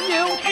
brand you.